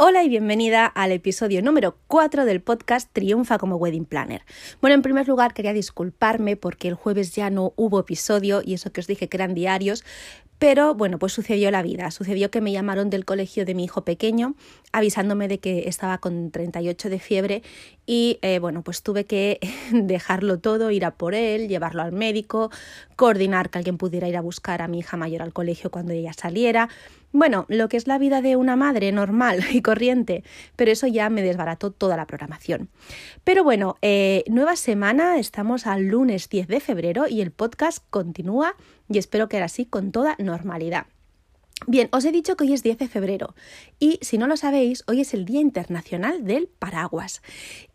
Hola y bienvenida al episodio número 4 del podcast Triunfa como Wedding Planner. Bueno, en primer lugar quería disculparme porque el jueves ya no hubo episodio y eso que os dije que eran diarios, pero bueno, pues sucedió la vida. Sucedió que me llamaron del colegio de mi hijo pequeño avisándome de que estaba con 38 de fiebre y eh, bueno, pues tuve que dejarlo todo, ir a por él, llevarlo al médico, coordinar que alguien pudiera ir a buscar a mi hija mayor al colegio cuando ella saliera. Bueno, lo que es la vida de una madre normal y corriente, pero eso ya me desbarató toda la programación. Pero bueno, eh, nueva semana, estamos al lunes 10 de febrero y el podcast continúa y espero que era así con toda normalidad. Bien, os he dicho que hoy es 10 de febrero y si no lo sabéis, hoy es el Día Internacional del Paraguas.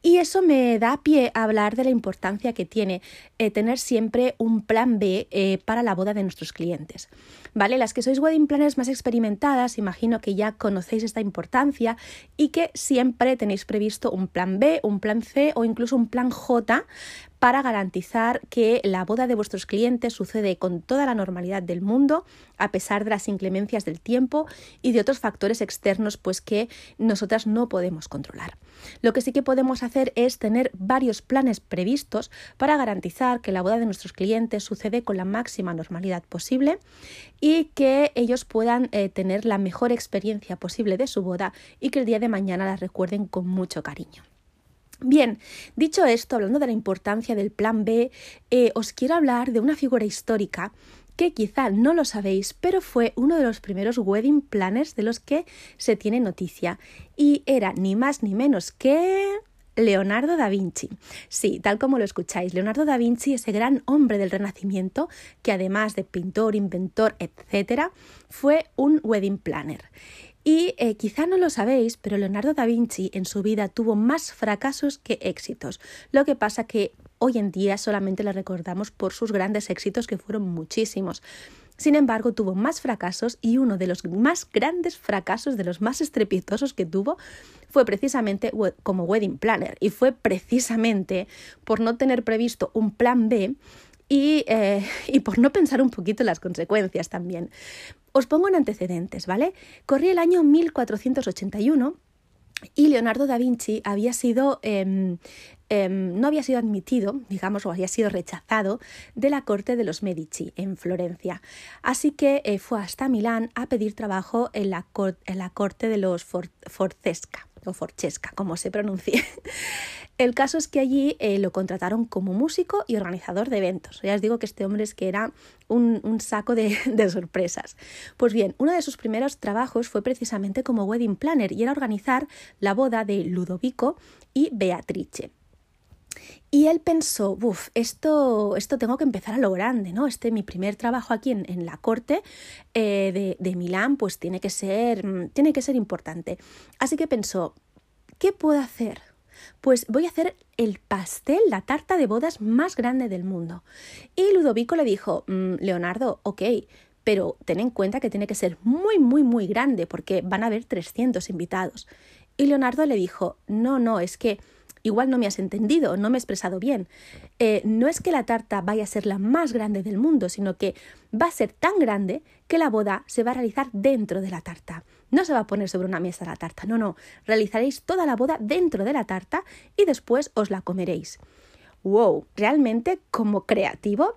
Y eso me da pie a hablar de la importancia que tiene eh, tener siempre un plan B eh, para la boda de nuestros clientes. ¿Vale? Las que sois wedding planners más experimentadas, imagino que ya conocéis esta importancia y que siempre tenéis previsto un plan B, un plan C o incluso un plan J para garantizar que la boda de vuestros clientes sucede con toda la normalidad del mundo, a pesar de las inclemencias del tiempo y de otros factores externos pues que nosotras no podemos controlar. Lo que sí que podemos hacer es tener varios planes previstos para garantizar que la boda de nuestros clientes sucede con la máxima normalidad posible y que ellos puedan eh, tener la mejor experiencia posible de su boda y que el día de mañana la recuerden con mucho cariño. Bien, dicho esto, hablando de la importancia del plan B, eh, os quiero hablar de una figura histórica que quizá no lo sabéis, pero fue uno de los primeros wedding planners de los que se tiene noticia y era ni más ni menos que Leonardo da Vinci. Sí, tal como lo escucháis, Leonardo da Vinci, ese gran hombre del Renacimiento, que además de pintor, inventor, etc., fue un wedding planner. Y eh, quizá no lo sabéis, pero Leonardo da Vinci en su vida tuvo más fracasos que éxitos. Lo que pasa que hoy en día solamente le recordamos por sus grandes éxitos, que fueron muchísimos. Sin embargo, tuvo más fracasos y uno de los más grandes fracasos, de los más estrepitosos que tuvo, fue precisamente como wedding planner. Y fue precisamente por no tener previsto un plan B y, eh, y, por no pensar un poquito las consecuencias también. Os pongo en antecedentes, ¿vale? Corría el año 1481 y Leonardo da Vinci había sido, em, em, no había sido admitido, digamos, o había sido rechazado de la corte de los Medici en Florencia. Así que eh, fue hasta Milán a pedir trabajo en la, corte de los Forcesca o Forchesca, como se pronuncie. El caso es que allí eh, lo contrataron como músico y organizador de eventos. Ya os digo que este hombre es que era un, saco de, sorpresas. Pues bien, uno de sus primeros trabajos fue precisamente como wedding planner y era organizar la boda de Ludovico y Beatrice. Y él pensó, uff, esto, esto tengo que empezar a lo grande, ¿no? Este mi primer trabajo aquí en, la corte eh, de, de, Milán, pues tiene que, ser, mm, tiene que ser importante. Así que pensó, ¿qué puedo hacer? Pues voy a hacer el pastel, la tarta de bodas más grande del mundo. Y Ludovico le dijo, mm, Leonardo, ok, pero ten en cuenta que tiene que ser muy, muy, muy grande porque van a haber 300 invitados. Y Leonardo le dijo, no, no, es que igual no me has entendido, no me he expresado bien. Eh, no es que la tarta vaya a ser la más grande del mundo, sino que va a ser tan grande que la boda se va a realizar dentro de la tarta. No se va a poner sobre una mesa la tarta, no, no. Realizaréis toda la boda dentro de la tarta y después os la comeréis. ¡Wow! Realmente, como creativo,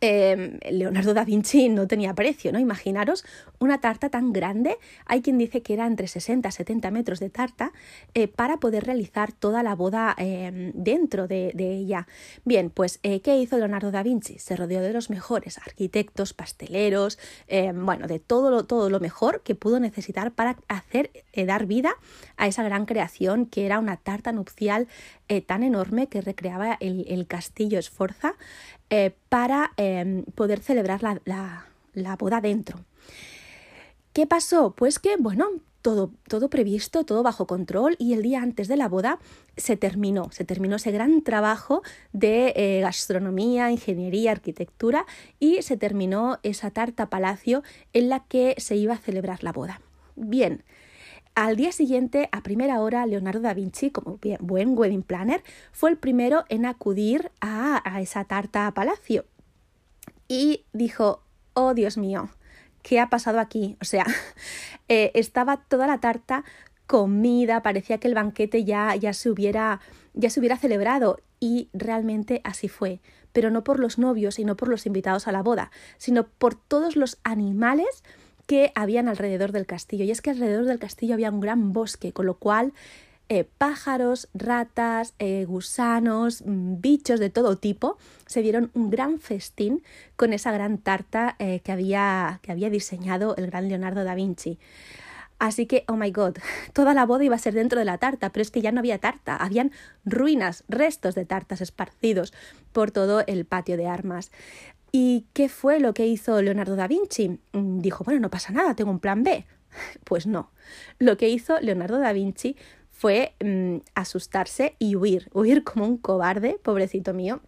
Em, Leonardo da Vinci no tenía precio, ¿no? Imaginaros una tarta tan grande, hay quien dice que era entre 60 y 70 metros de tarta, eh, para poder realizar toda la boda em, dentro de, ella. Bien, pues, eh, ¿qué hizo Leonardo da Vinci? Se rodeó de los mejores arquitectos, pasteleros, em, bueno, de todo lo, todo lo mejor que pudo necesitar para hacer, eh, dar vida a esa gran creación que era una tarta nupcial tan enorme que recreaba el, el castillo Esforza eh, para em, poder celebrar la, boda dentro. ¿Qué pasó? Pues que, bueno, todo, todo previsto, todo bajo control y el día antes de la boda se terminó, se terminó ese gran trabajo de eh, gastronomía, ingeniería, arquitectura y se terminó esa tarta palacio en la que se iba a celebrar la boda. Bien, al día siguiente, a primera hora, Leonardo da Vinci, como buen wedding planner, fue el primero en acudir a, a esa tarta palacio. Y dijo, oh Dios mío, ¿qué ha pasado aquí? O sea, eh, estaba toda la tarta comida, parecía que el banquete ya, ya, se hubiera, ya se hubiera celebrado. Y realmente así fue, pero no por los novios y no por los invitados a la boda, sino por todos los animales que habían alrededor del castillo. Y es que alrededor del castillo había un gran bosque, con lo cual eh, pájaros, ratas, eh, gusanos, mm, bichos de todo tipo, se dieron un gran festín con esa gran tarta eh, que, había, que había diseñado el gran Leonardo da Vinci. Así que, oh my god, toda la boda iba a ser dentro de la tarta, pero es que ya no había tarta, habían ruinas, restos de tartas esparcidos por todo el patio de armas. ¿Y qué fue lo que hizo Leonardo da Vinci? Mm, dijo, bueno, no pasa nada, tengo un plan B. Pues no. Lo que hizo Leonardo da Vinci fue mm, asustarse y huir, huir como un cobarde, pobrecito mío,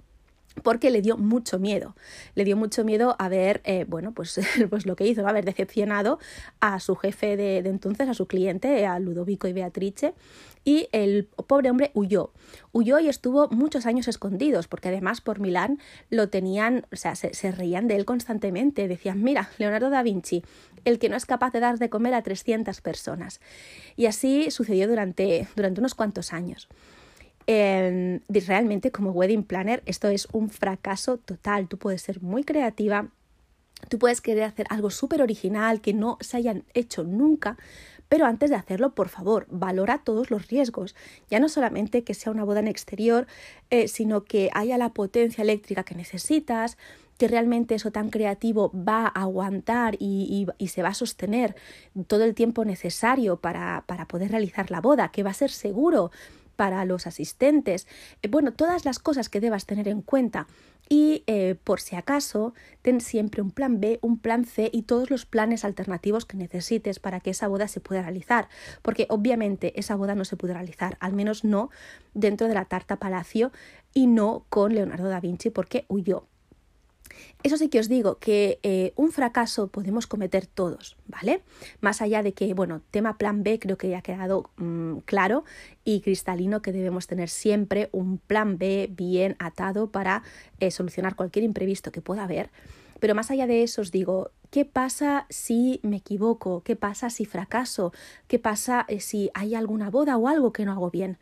porque le dio mucho miedo. Le dio mucho miedo haber, eh, bueno, pues, pues lo que hizo, haber decepcionado a su jefe de, entonces, a su cliente, a Ludovico y Beatrice, y el pobre hombre huyó. Huyó y estuvo muchos años escondidos, porque además por Milán lo tenían, o sea, se, reían de él constantemente. Decían, mira, Leonardo da Vinci, el que no es capaz de dar de comer a 300 personas. Y así sucedió durante, durante unos cuantos años. Eh, realmente como wedding planner esto es un fracaso total. Tú puedes ser muy creativa, tú puedes querer hacer algo súper original que no se hayan hecho nunca, pero antes de hacerlo, por favor, valora todos los riesgos. Ya no solamente que sea una boda en exterior, eh, sino que haya la potencia eléctrica que necesitas, que realmente eso tan creativo va a aguantar y, se va a sostener todo el tiempo necesario para, poder realizar la boda, que va a ser seguro para los asistentes, eh, bueno, todas las cosas que debas tener en cuenta. Y eh, por si acaso, ten siempre un plan B, un plan C y todos los planes alternativos que necesites para que esa boda se pueda realizar. Porque obviamente esa boda no se puede realizar, al menos no dentro de la Tarta Palacio y no con Leonardo da Vinci porque huyó. Eso sí que os digo que eh, un fracaso podemos cometer todos, ¿vale? Más allá de que, bueno, tema plan B creo que ya ha quedado mm, claro y cristalino que debemos tener siempre un plan B bien atado para eh, solucionar cualquier imprevisto que pueda haber. Pero más allá de eso os digo, ¿qué pasa si me equivoco? ¿Qué pasa si fracaso? ¿Qué pasa eh, si hay alguna boda o algo que no hago bien?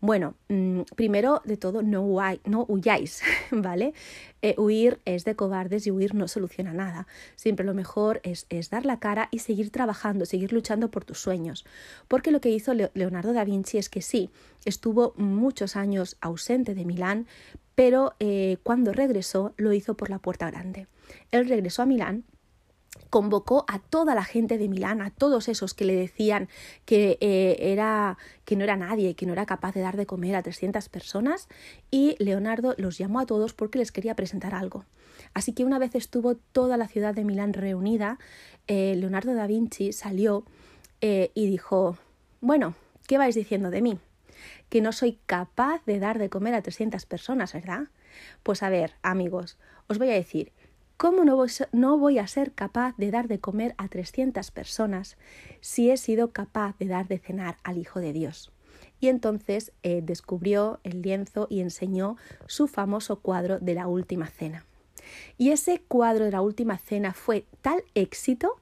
Bueno, mm, primero de todo, no, no huyáis, ¿vale? Eh, huir es de cobardes y huir no soluciona nada. Siempre lo mejor es, dar la cara y seguir trabajando, seguir luchando por tus sueños. Porque lo que hizo Leonardo da Vinci es que sí, estuvo muchos años ausente de Milán, pero eh, cuando regresó lo hizo por la puerta grande. Él regresó a Milán convocó a toda la gente de Milán, a todos esos que le decían que, eh, era, que no era nadie, que no era capaz de dar de comer a 300 personas, y Leonardo los llamó a todos porque les quería presentar algo. Así que una vez estuvo toda la ciudad de Milán reunida, eh, Leonardo da Vinci salió eh, y dijo, bueno, ¿qué vais diciendo de mí? Que no soy capaz de dar de comer a 300 personas, ¿verdad? Pues a ver, amigos, os voy a decir, ¿Cómo no voy, a ser capaz de dar de comer a 300 personas si he sido capaz de dar de cenar al Hijo de Dios? Y entonces eh, descubrió el lienzo y enseñó su famoso cuadro de la Última Cena. Y ese cuadro de la Última Cena fue tal éxito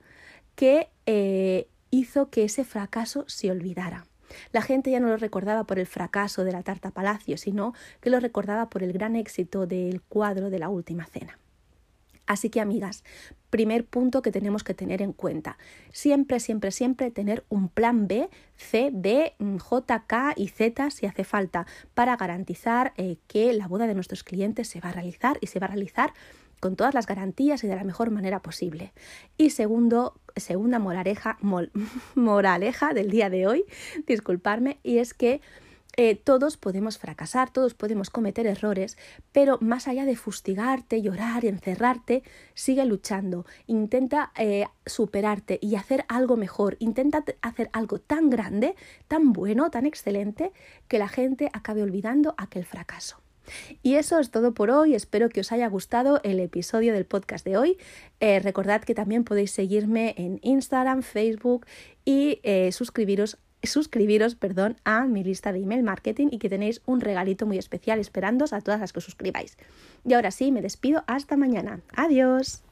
que eh, hizo que ese fracaso se olvidara. La gente ya no lo recordaba por el fracaso de la Tarta Palacio, sino que lo recordaba por el gran éxito del cuadro de la Última Cena. Así que, amigas, primer punto que tenemos que tener en cuenta. Siempre, siempre, siempre tener un plan B, C, D, J, K y Z si hace falta para garantizar eh, que la boda de nuestros clientes se va a realizar y se va a realizar con todas las garantías y de la mejor manera posible. Y segundo, segunda moraleja, moraleja del día de hoy, disculparme, y es que eh, todos podemos fracasar, todos podemos cometer errores, pero más allá de fustigarte, llorar encerrarte, sigue luchando, intenta eh, superarte y hacer algo mejor, intenta hacer algo tan grande, tan bueno, tan excelente, que la gente acabe olvidando aquel fracaso. Y eso es todo por hoy. Espero que os haya gustado el episodio del podcast de hoy. Eh, recordad que también podéis seguirme en Instagram, Facebook y suscribiros suscribiros perdón, a mi lista de email marketing y que tenéis un regalito muy especial esperándoos a todas las que os suscribáis. Y ahora sí, me despido hasta mañana. Adiós.